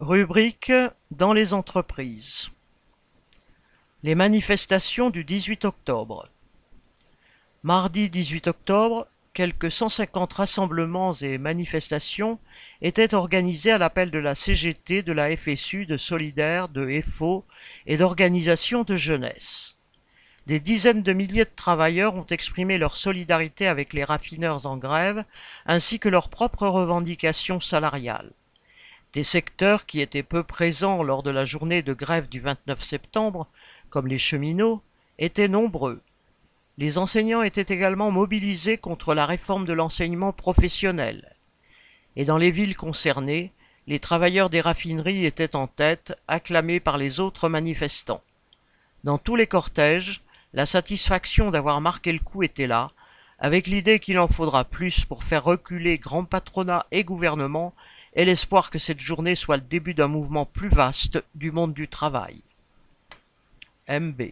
Rubrique dans les entreprises. Les manifestations du 18 octobre. Mardi 18 octobre, quelques 150 rassemblements et manifestations étaient organisés à l'appel de la CGT, de la FSU, de Solidaire, de FO et d'organisations de jeunesse. Des dizaines de milliers de travailleurs ont exprimé leur solidarité avec les raffineurs en grève, ainsi que leurs propres revendications salariales. Des secteurs qui étaient peu présents lors de la journée de grève du 29 septembre, comme les cheminots, étaient nombreux. Les enseignants étaient également mobilisés contre la réforme de l'enseignement professionnel. Et dans les villes concernées, les travailleurs des raffineries étaient en tête, acclamés par les autres manifestants. Dans tous les cortèges, la satisfaction d'avoir marqué le coup était là, avec l'idée qu'il en faudra plus pour faire reculer grand patronat et gouvernement et l'espoir que cette journée soit le début d'un mouvement plus vaste du monde du travail. MB